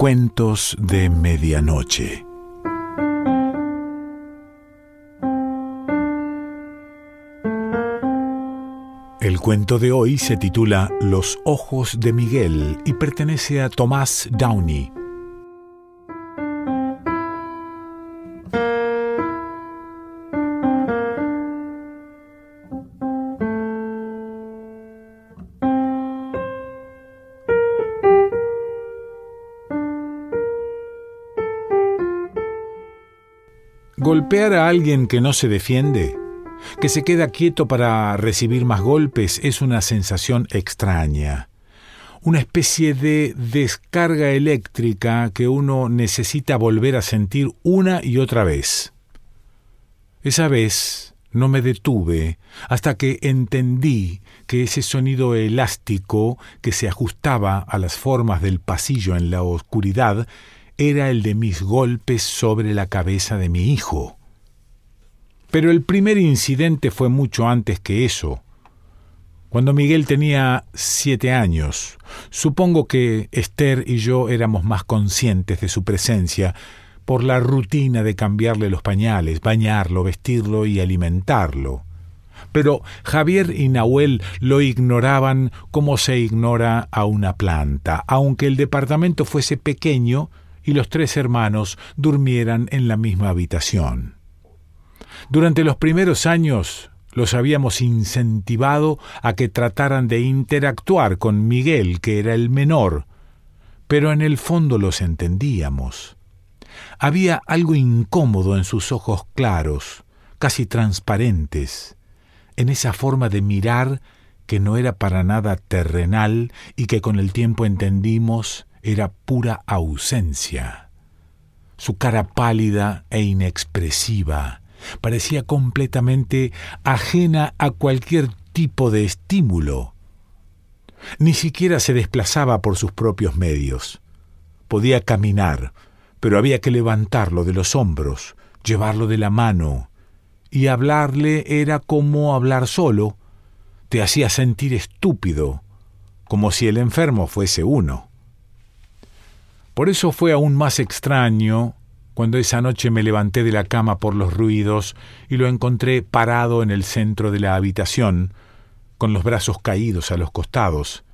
Cuentos de Medianoche. El cuento de hoy se titula Los ojos de Miguel y pertenece a Tomás Downey. A alguien que no se defiende, que se queda quieto para recibir más golpes, es una sensación extraña, una especie de descarga eléctrica que uno necesita volver a sentir una y otra vez. Esa vez no me detuve hasta que entendí que ese sonido elástico que se ajustaba a las formas del pasillo en la oscuridad era el de mis golpes sobre la cabeza de mi hijo. Pero el primer incidente fue mucho antes que eso. Cuando Miguel tenía siete años, supongo que Esther y yo éramos más conscientes de su presencia por la rutina de cambiarle los pañales, bañarlo, vestirlo y alimentarlo. Pero Javier y Nahuel lo ignoraban como se ignora a una planta, aunque el departamento fuese pequeño y los tres hermanos durmieran en la misma habitación. Durante los primeros años los habíamos incentivado a que trataran de interactuar con Miguel, que era el menor, pero en el fondo los entendíamos. Había algo incómodo en sus ojos claros, casi transparentes, en esa forma de mirar que no era para nada terrenal y que con el tiempo entendimos era pura ausencia. Su cara pálida e inexpresiva parecía completamente ajena a cualquier tipo de estímulo. Ni siquiera se desplazaba por sus propios medios. Podía caminar, pero había que levantarlo de los hombros, llevarlo de la mano, y hablarle era como hablar solo, te hacía sentir estúpido, como si el enfermo fuese uno. Por eso fue aún más extraño cuando esa noche me levanté de la cama por los ruidos y lo encontré parado en el centro de la habitación, con los brazos caídos a los costados.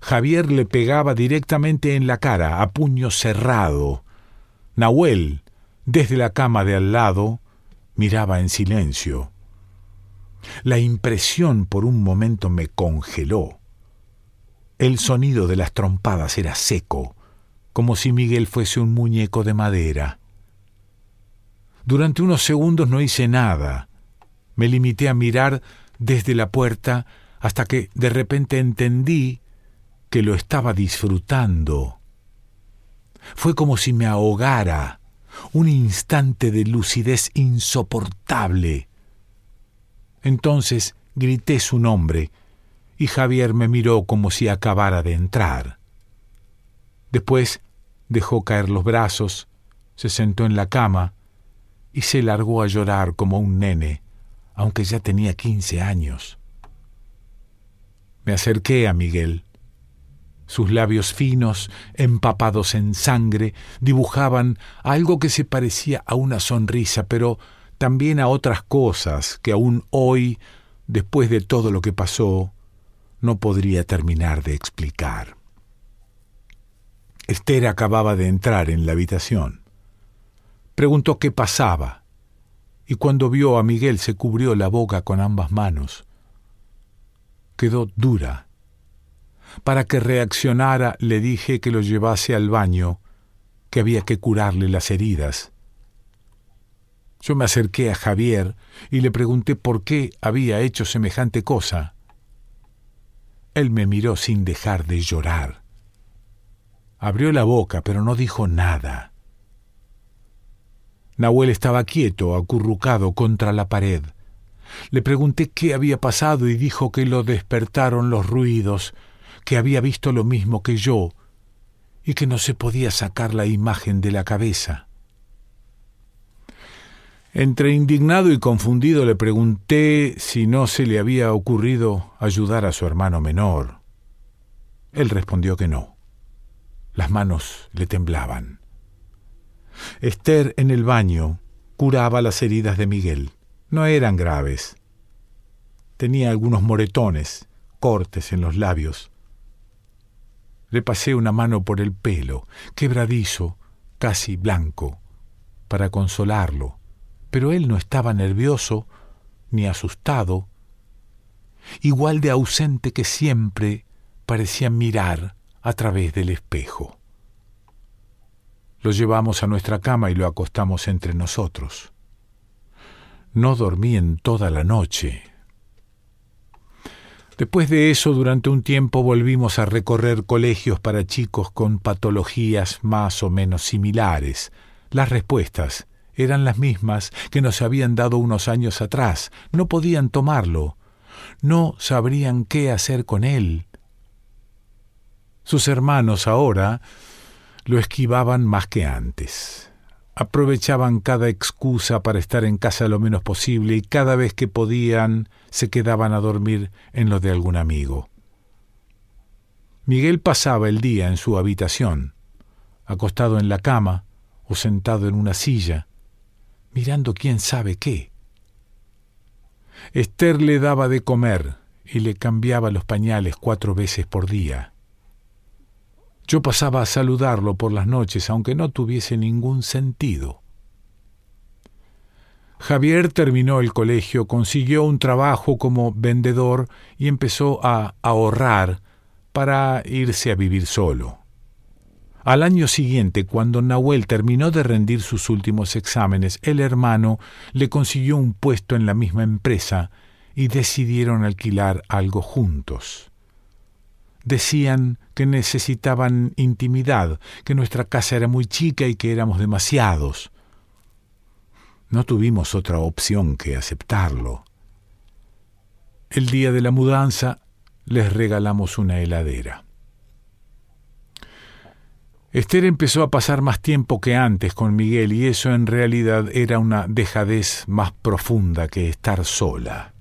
Javier le pegaba directamente en la cara, a puño cerrado. Nahuel, desde la cama de al lado, miraba en silencio. La impresión por un momento me congeló. El sonido de las trompadas era seco, como si Miguel fuese un muñeco de madera. Durante unos segundos no hice nada. Me limité a mirar desde la puerta hasta que de repente entendí que lo estaba disfrutando. Fue como si me ahogara, un instante de lucidez insoportable. Entonces grité su nombre y Javier me miró como si acabara de entrar. Después dejó caer los brazos, se sentó en la cama y se largó a llorar como un nene, aunque ya tenía quince años. Me acerqué a Miguel. Sus labios finos, empapados en sangre, dibujaban algo que se parecía a una sonrisa, pero también a otras cosas que aún hoy, después de todo lo que pasó, no podría terminar de explicar. Esther acababa de entrar en la habitación. Preguntó qué pasaba, y cuando vio a Miguel se cubrió la boca con ambas manos. Quedó dura. Para que reaccionara le dije que lo llevase al baño, que había que curarle las heridas. Yo me acerqué a Javier y le pregunté por qué había hecho semejante cosa. Él me miró sin dejar de llorar. Abrió la boca, pero no dijo nada. Nahuel estaba quieto, acurrucado contra la pared. Le pregunté qué había pasado y dijo que lo despertaron los ruidos, que había visto lo mismo que yo y que no se podía sacar la imagen de la cabeza. Entre indignado y confundido le pregunté si no se le había ocurrido ayudar a su hermano menor. Él respondió que no. Las manos le temblaban. Esther en el baño curaba las heridas de Miguel. No eran graves. Tenía algunos moretones, cortes en los labios. Le pasé una mano por el pelo, quebradizo, casi blanco, para consolarlo, pero él no estaba nervioso ni asustado, igual de ausente que siempre parecía mirar a través del espejo. Lo llevamos a nuestra cama y lo acostamos entre nosotros. No dormí en toda la noche. Después de eso, durante un tiempo volvimos a recorrer colegios para chicos con patologías más o menos similares. Las respuestas eran las mismas que nos habían dado unos años atrás. No podían tomarlo. No sabrían qué hacer con él. Sus hermanos ahora lo esquivaban más que antes. Aprovechaban cada excusa para estar en casa lo menos posible y cada vez que podían se quedaban a dormir en lo de algún amigo. Miguel pasaba el día en su habitación, acostado en la cama o sentado en una silla, mirando quién sabe qué. Esther le daba de comer y le cambiaba los pañales cuatro veces por día. Yo pasaba a saludarlo por las noches, aunque no tuviese ningún sentido. Javier terminó el colegio, consiguió un trabajo como vendedor y empezó a ahorrar para irse a vivir solo. Al año siguiente, cuando Nahuel terminó de rendir sus últimos exámenes, el hermano le consiguió un puesto en la misma empresa y decidieron alquilar algo juntos decían que necesitaban intimidad, que nuestra casa era muy chica y que éramos demasiados. No tuvimos otra opción que aceptarlo. El día de la mudanza les regalamos una heladera. Esther empezó a pasar más tiempo que antes con Miguel y eso en realidad era una dejadez más profunda que estar sola.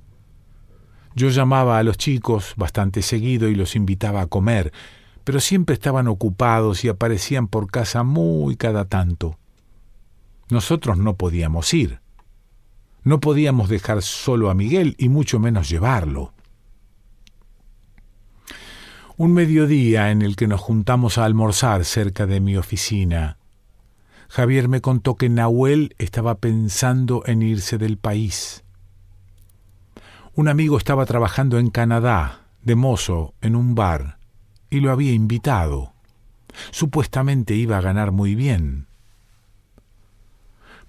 Yo llamaba a los chicos bastante seguido y los invitaba a comer, pero siempre estaban ocupados y aparecían por casa muy cada tanto. Nosotros no podíamos ir. No podíamos dejar solo a Miguel y mucho menos llevarlo. Un mediodía en el que nos juntamos a almorzar cerca de mi oficina, Javier me contó que Nahuel estaba pensando en irse del país. Un amigo estaba trabajando en Canadá, de mozo, en un bar, y lo había invitado. Supuestamente iba a ganar muy bien.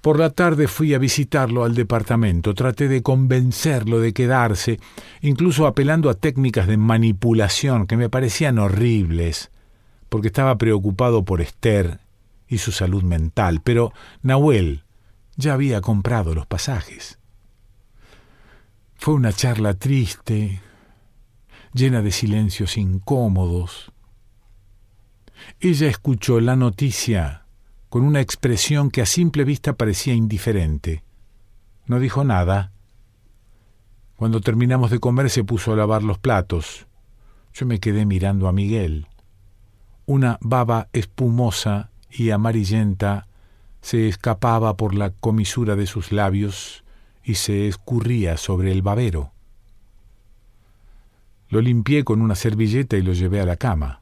Por la tarde fui a visitarlo al departamento, traté de convencerlo de quedarse, incluso apelando a técnicas de manipulación que me parecían horribles, porque estaba preocupado por Esther y su salud mental, pero Nahuel ya había comprado los pasajes. Fue una charla triste, llena de silencios incómodos. Ella escuchó la noticia con una expresión que a simple vista parecía indiferente. No dijo nada. Cuando terminamos de comer se puso a lavar los platos. Yo me quedé mirando a Miguel. Una baba espumosa y amarillenta se escapaba por la comisura de sus labios y se escurría sobre el babero. Lo limpié con una servilleta y lo llevé a la cama.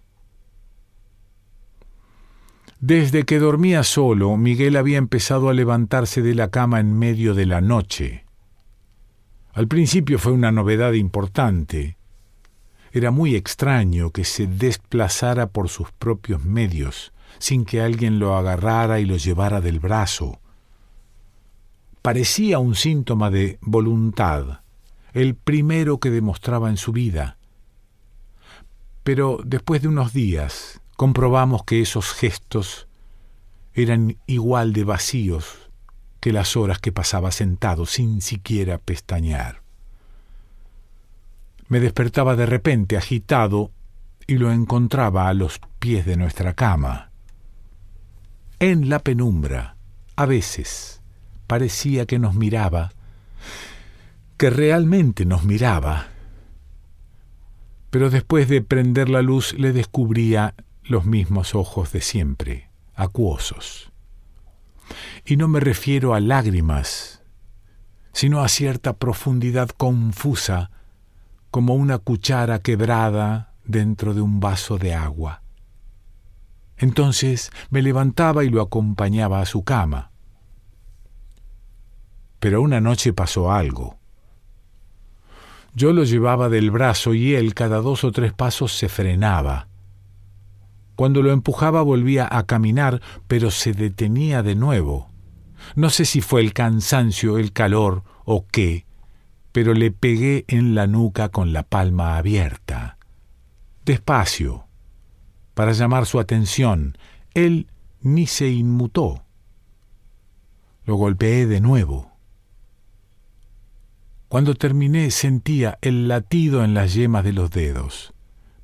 Desde que dormía solo, Miguel había empezado a levantarse de la cama en medio de la noche. Al principio fue una novedad importante. Era muy extraño que se desplazara por sus propios medios, sin que alguien lo agarrara y lo llevara del brazo parecía un síntoma de voluntad, el primero que demostraba en su vida. Pero después de unos días comprobamos que esos gestos eran igual de vacíos que las horas que pasaba sentado sin siquiera pestañear. Me despertaba de repente agitado y lo encontraba a los pies de nuestra cama. En la penumbra, a veces, parecía que nos miraba, que realmente nos miraba. Pero después de prender la luz le descubría los mismos ojos de siempre, acuosos. Y no me refiero a lágrimas, sino a cierta profundidad confusa, como una cuchara quebrada dentro de un vaso de agua. Entonces me levantaba y lo acompañaba a su cama. Pero una noche pasó algo. Yo lo llevaba del brazo y él cada dos o tres pasos se frenaba. Cuando lo empujaba volvía a caminar, pero se detenía de nuevo. No sé si fue el cansancio, el calor o qué, pero le pegué en la nuca con la palma abierta. Despacio, para llamar su atención. Él ni se inmutó. Lo golpeé de nuevo. Cuando terminé sentía el latido en las yemas de los dedos.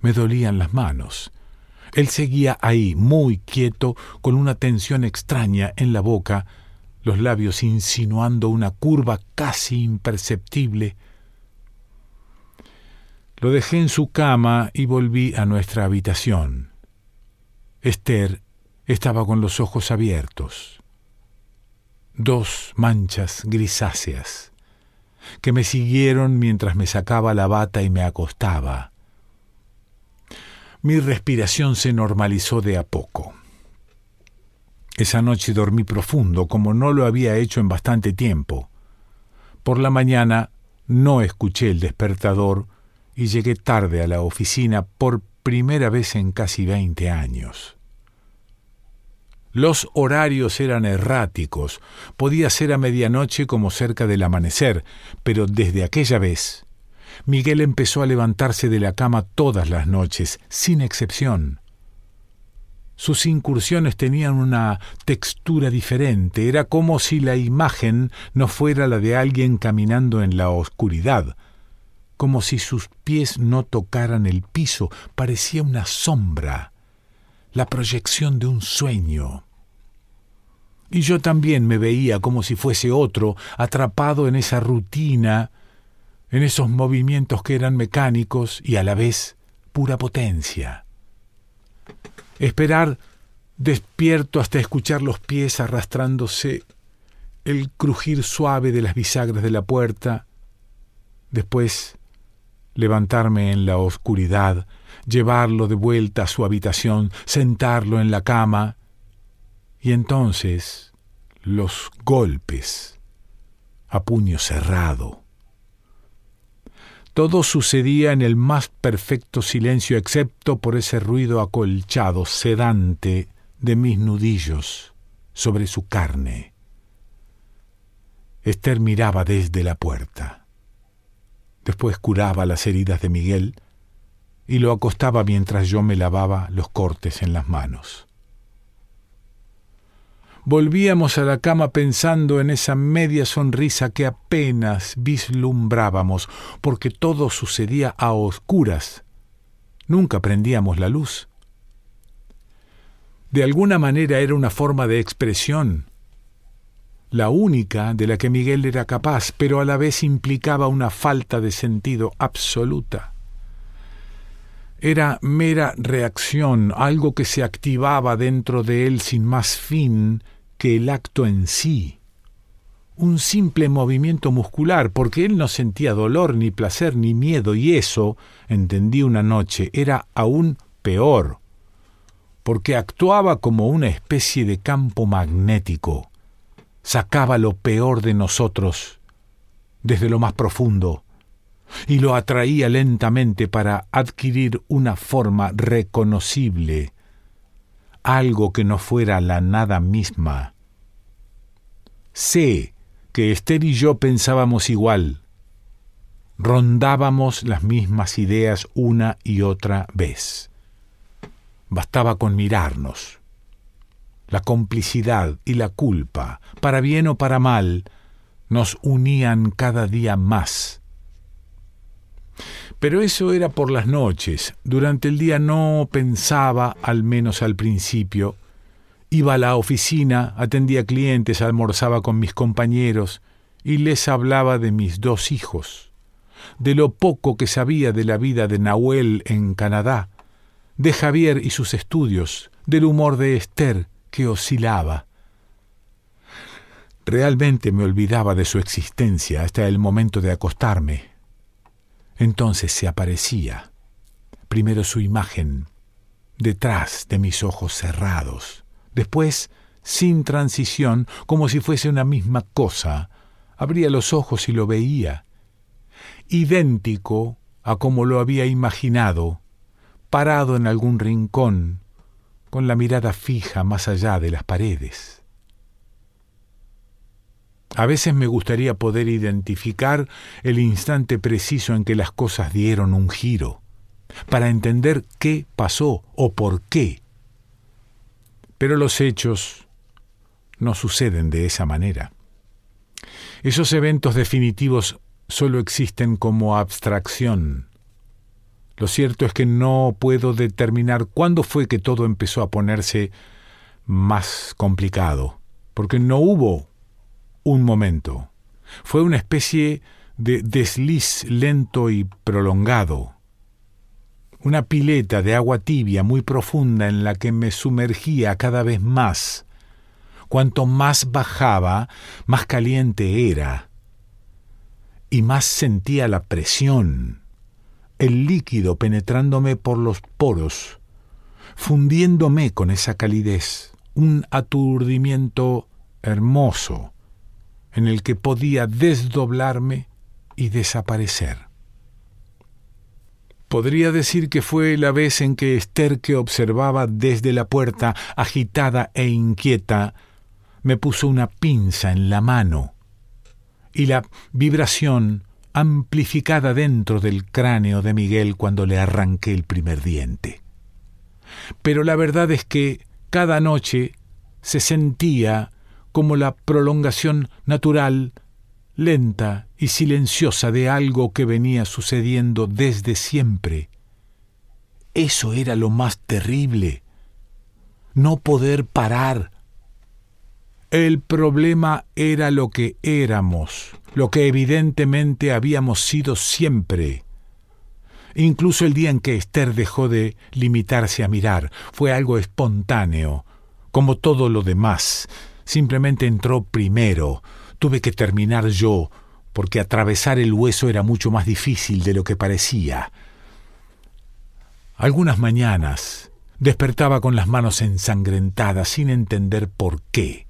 Me dolían las manos. Él seguía ahí, muy quieto, con una tensión extraña en la boca, los labios insinuando una curva casi imperceptible. Lo dejé en su cama y volví a nuestra habitación. Esther estaba con los ojos abiertos. Dos manchas grisáceas que me siguieron mientras me sacaba la bata y me acostaba. Mi respiración se normalizó de a poco. Esa noche dormí profundo, como no lo había hecho en bastante tiempo. Por la mañana no escuché el despertador y llegué tarde a la oficina por primera vez en casi veinte años. Los horarios eran erráticos, podía ser a medianoche como cerca del amanecer, pero desde aquella vez Miguel empezó a levantarse de la cama todas las noches, sin excepción. Sus incursiones tenían una textura diferente, era como si la imagen no fuera la de alguien caminando en la oscuridad, como si sus pies no tocaran el piso, parecía una sombra, la proyección de un sueño. Y yo también me veía como si fuese otro, atrapado en esa rutina, en esos movimientos que eran mecánicos y a la vez pura potencia. Esperar despierto hasta escuchar los pies arrastrándose, el crujir suave de las bisagras de la puerta, después levantarme en la oscuridad, llevarlo de vuelta a su habitación, sentarlo en la cama, y entonces los golpes a puño cerrado. Todo sucedía en el más perfecto silencio excepto por ese ruido acolchado, sedante, de mis nudillos sobre su carne. Esther miraba desde la puerta. Después curaba las heridas de Miguel y lo acostaba mientras yo me lavaba los cortes en las manos. Volvíamos a la cama pensando en esa media sonrisa que apenas vislumbrábamos, porque todo sucedía a oscuras. Nunca prendíamos la luz. De alguna manera era una forma de expresión, la única de la que Miguel era capaz, pero a la vez implicaba una falta de sentido absoluta. Era mera reacción, algo que se activaba dentro de él sin más fin que el acto en sí. Un simple movimiento muscular, porque él no sentía dolor, ni placer, ni miedo, y eso, entendí una noche, era aún peor, porque actuaba como una especie de campo magnético sacaba lo peor de nosotros desde lo más profundo y lo atraía lentamente para adquirir una forma reconocible, algo que no fuera la nada misma. Sé que Esther y yo pensábamos igual, rondábamos las mismas ideas una y otra vez. Bastaba con mirarnos la complicidad y la culpa, para bien o para mal, nos unían cada día más. Pero eso era por las noches. Durante el día no pensaba, al menos al principio. Iba a la oficina, atendía clientes, almorzaba con mis compañeros y les hablaba de mis dos hijos, de lo poco que sabía de la vida de Nahuel en Canadá, de Javier y sus estudios, del humor de Esther, que oscilaba. Realmente me olvidaba de su existencia hasta el momento de acostarme. Entonces se aparecía, primero su imagen, detrás de mis ojos cerrados, después, sin transición, como si fuese una misma cosa, abría los ojos y lo veía, idéntico a como lo había imaginado, parado en algún rincón, con la mirada fija más allá de las paredes. A veces me gustaría poder identificar el instante preciso en que las cosas dieron un giro, para entender qué pasó o por qué. Pero los hechos no suceden de esa manera. Esos eventos definitivos solo existen como abstracción. Lo cierto es que no puedo determinar cuándo fue que todo empezó a ponerse más complicado, porque no hubo un momento. Fue una especie de desliz lento y prolongado, una pileta de agua tibia muy profunda en la que me sumergía cada vez más. Cuanto más bajaba, más caliente era, y más sentía la presión, el líquido penetrándome por los poros, fundiéndome con esa calidez, un aturdimiento hermoso, en el que podía desdoblarme y desaparecer. Podría decir que fue la vez en que Esther, que observaba desde la puerta, agitada e inquieta, me puso una pinza en la mano, y la vibración amplificada dentro del cráneo de Miguel cuando le arranqué el primer diente. Pero la verdad es que cada noche se sentía como la prolongación natural, lenta y silenciosa de algo que venía sucediendo desde siempre. Eso era lo más terrible. No poder parar. El problema era lo que éramos, lo que evidentemente habíamos sido siempre. Incluso el día en que Esther dejó de limitarse a mirar fue algo espontáneo, como todo lo demás, Simplemente entró primero. Tuve que terminar yo, porque atravesar el hueso era mucho más difícil de lo que parecía. Algunas mañanas despertaba con las manos ensangrentadas sin entender por qué.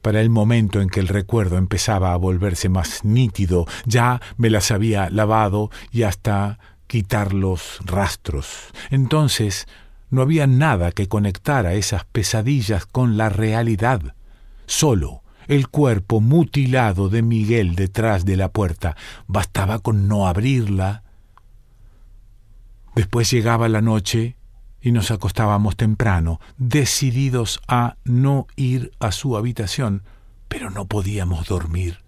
Para el momento en que el recuerdo empezaba a volverse más nítido, ya me las había lavado y hasta quitar los rastros. Entonces no había nada que conectara esas pesadillas con la realidad. Solo el cuerpo mutilado de Miguel detrás de la puerta. Bastaba con no abrirla. Después llegaba la noche y nos acostábamos temprano, decididos a no ir a su habitación, pero no podíamos dormir.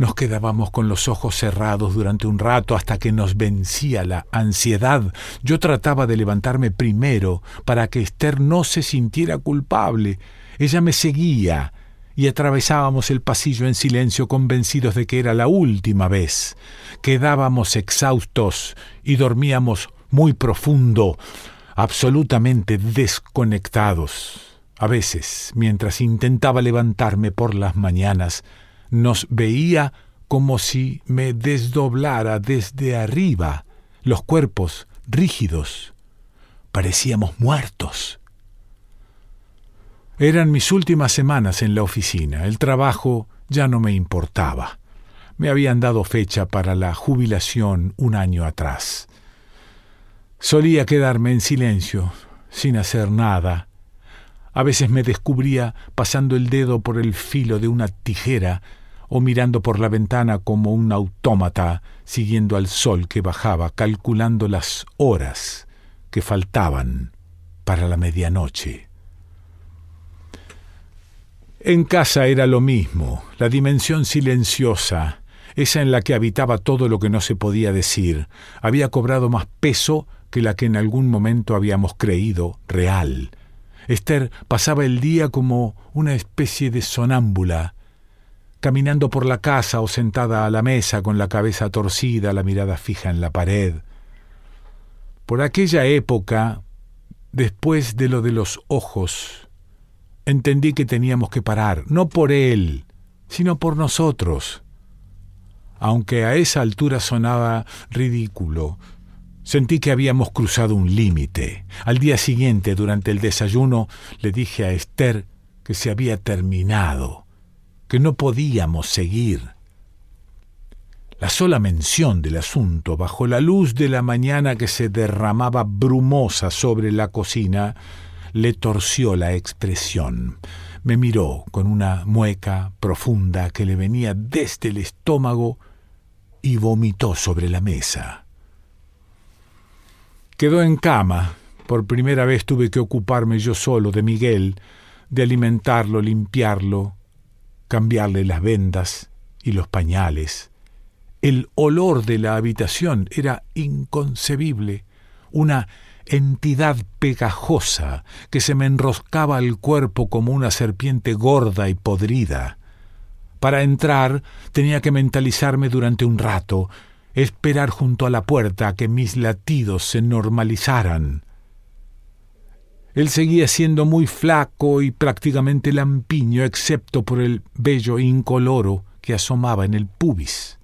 Nos quedábamos con los ojos cerrados durante un rato hasta que nos vencía la ansiedad. Yo trataba de levantarme primero para que Esther no se sintiera culpable. Ella me seguía y atravesábamos el pasillo en silencio convencidos de que era la última vez. Quedábamos exhaustos y dormíamos muy profundo, absolutamente desconectados. A veces, mientras intentaba levantarme por las mañanas, nos veía como si me desdoblara desde arriba, los cuerpos rígidos. Parecíamos muertos. Eran mis últimas semanas en la oficina. El trabajo ya no me importaba. Me habían dado fecha para la jubilación un año atrás. Solía quedarme en silencio, sin hacer nada. A veces me descubría pasando el dedo por el filo de una tijera o mirando por la ventana como un autómata, siguiendo al sol que bajaba, calculando las horas que faltaban para la medianoche. En casa era lo mismo, la dimensión silenciosa, esa en la que habitaba todo lo que no se podía decir, había cobrado más peso que la que en algún momento habíamos creído real. Esther pasaba el día como una especie de sonámbula, caminando por la casa o sentada a la mesa con la cabeza torcida, la mirada fija en la pared. Por aquella época, después de lo de los ojos, entendí que teníamos que parar, no por él, sino por nosotros. Aunque a esa altura sonaba ridículo, sentí que habíamos cruzado un límite. Al día siguiente, durante el desayuno, le dije a Esther que se había terminado, que no podíamos seguir. La sola mención del asunto, bajo la luz de la mañana que se derramaba brumosa sobre la cocina, le torció la expresión. Me miró con una mueca profunda que le venía desde el estómago y vomitó sobre la mesa. Quedó en cama. Por primera vez tuve que ocuparme yo solo de Miguel, de alimentarlo, limpiarlo, cambiarle las vendas y los pañales. El olor de la habitación era inconcebible, una entidad pegajosa que se me enroscaba al cuerpo como una serpiente gorda y podrida. Para entrar tenía que mentalizarme durante un rato, esperar junto a la puerta a que mis latidos se normalizaran. Él seguía siendo muy flaco y prácticamente lampiño, excepto por el vello incoloro que asomaba en el pubis.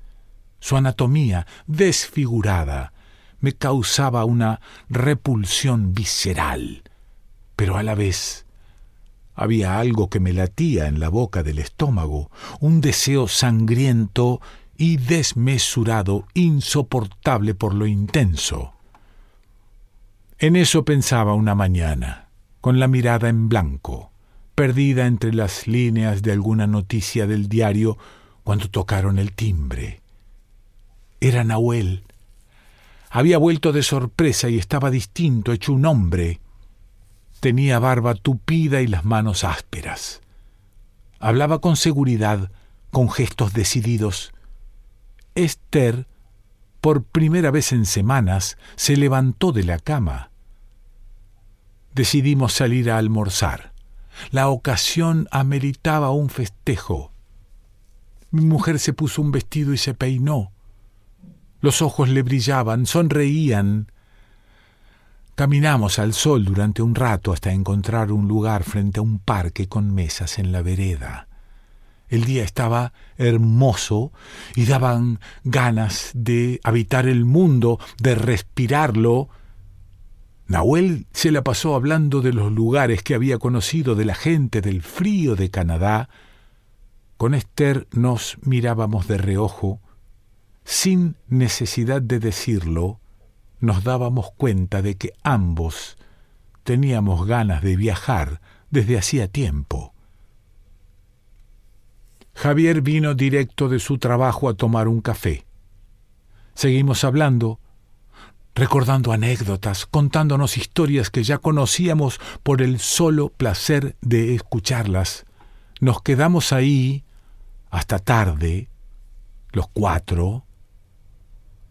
Su anatomía, desfigurada, me causaba una repulsión visceral, pero a la vez había algo que me latía en la boca del estómago, un deseo sangriento y desmesurado, insoportable por lo intenso. En eso pensaba una mañana, con la mirada en blanco, perdida entre las líneas de alguna noticia del diario, cuando tocaron el timbre. Era Nahuel, había vuelto de sorpresa y estaba distinto, hecho un hombre. Tenía barba tupida y las manos ásperas. Hablaba con seguridad, con gestos decididos. Esther, por primera vez en semanas, se levantó de la cama. Decidimos salir a almorzar. La ocasión ameritaba un festejo. Mi mujer se puso un vestido y se peinó. Los ojos le brillaban, sonreían. Caminamos al sol durante un rato hasta encontrar un lugar frente a un parque con mesas en la vereda. El día estaba hermoso y daban ganas de habitar el mundo, de respirarlo. Nahuel se la pasó hablando de los lugares que había conocido, de la gente, del frío de Canadá. Con Esther nos mirábamos de reojo sin necesidad de decirlo, nos dábamos cuenta de que ambos teníamos ganas de viajar desde hacía tiempo. Javier vino directo de su trabajo a tomar un café. Seguimos hablando, recordando anécdotas, contándonos historias que ya conocíamos por el solo placer de escucharlas. Nos quedamos ahí hasta tarde, los cuatro,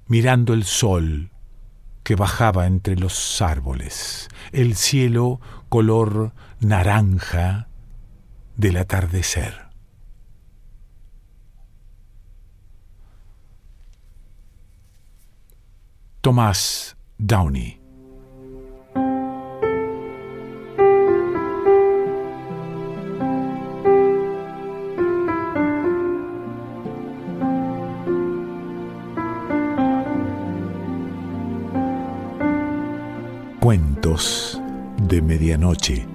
mirando el sol que bajaba entre los árboles, el cielo color naranja del atardecer. Tomás Downey Cuentos de Medianoche.